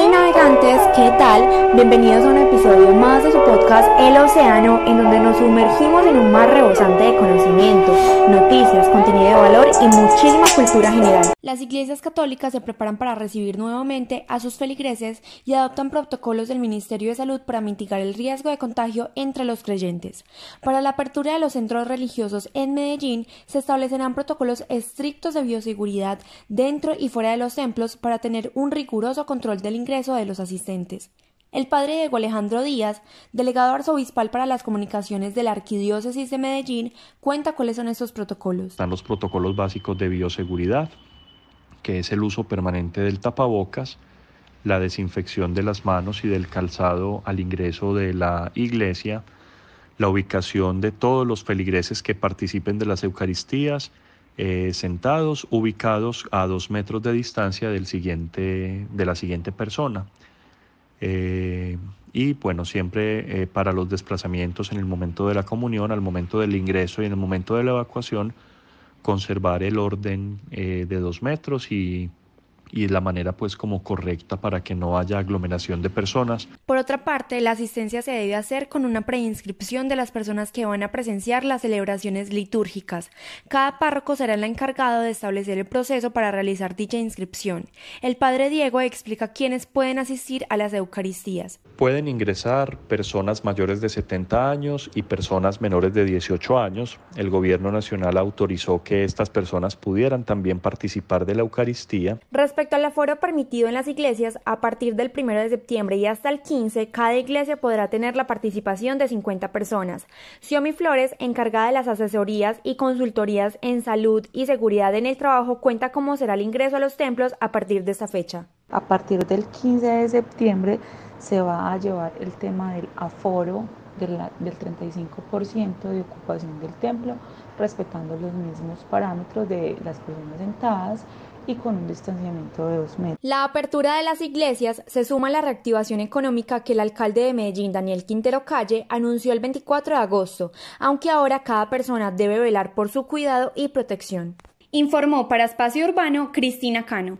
Hey navegantes, ¿qué tal? Bienvenidos a un episodio más de su podcast El Océano, en donde nos sumergimos en un mar rebosante de conocimiento, noticias, contenido y muchísima cultura general. Las iglesias católicas se preparan para recibir nuevamente a sus feligreses y adoptan protocolos del Ministerio de Salud para mitigar el riesgo de contagio entre los creyentes. Para la apertura de los centros religiosos en Medellín se establecerán protocolos estrictos de bioseguridad dentro y fuera de los templos para tener un riguroso control del ingreso de los asistentes. El padre Diego Alejandro Díaz, delegado arzobispal para las comunicaciones de la Arquidiócesis de Medellín, cuenta cuáles son estos protocolos. Están los protocolos básicos de bioseguridad, que es el uso permanente del tapabocas, la desinfección de las manos y del calzado al ingreso de la iglesia, la ubicación de todos los feligreses que participen de las Eucaristías, eh, sentados, ubicados a dos metros de distancia del siguiente, de la siguiente persona. Eh, y bueno, siempre eh, para los desplazamientos en el momento de la comunión, al momento del ingreso y en el momento de la evacuación, conservar el orden de dos metros y y la manera pues como correcta para que no haya aglomeración de personas. Por otra parte, la asistencia se debe hacer con una preinscripción de las personas que van a presenciar las celebraciones litúrgicas. Cada párroco será el encargado de establecer el proceso para realizar dicha inscripción. El padre Diego explica quiénes pueden asistir a las Eucaristías. Pueden ingresar personas mayores de 70 años y personas menores de 18 años. El gobierno nacional autorizó que estas personas pudieran también participar de la Eucaristía. Respecto al aforo permitido en las iglesias, a partir del 1 de septiembre y hasta el 15, cada iglesia podrá tener la participación de 50 personas. Xiomi Flores, encargada de las asesorías y consultorías en salud y seguridad en el trabajo, cuenta cómo será el ingreso a los templos a partir de esta fecha. A partir del 15 de septiembre se va a llevar el tema del aforo del 35% de ocupación del templo, respetando los mismos parámetros de las personas sentadas y con un distanciamiento de dos metros. La apertura de las iglesias se suma a la reactivación económica que el alcalde de Medellín, Daniel Quintero Calle, anunció el 24 de agosto, aunque ahora cada persona debe velar por su cuidado y protección. Informó para Espacio Urbano Cristina Cano.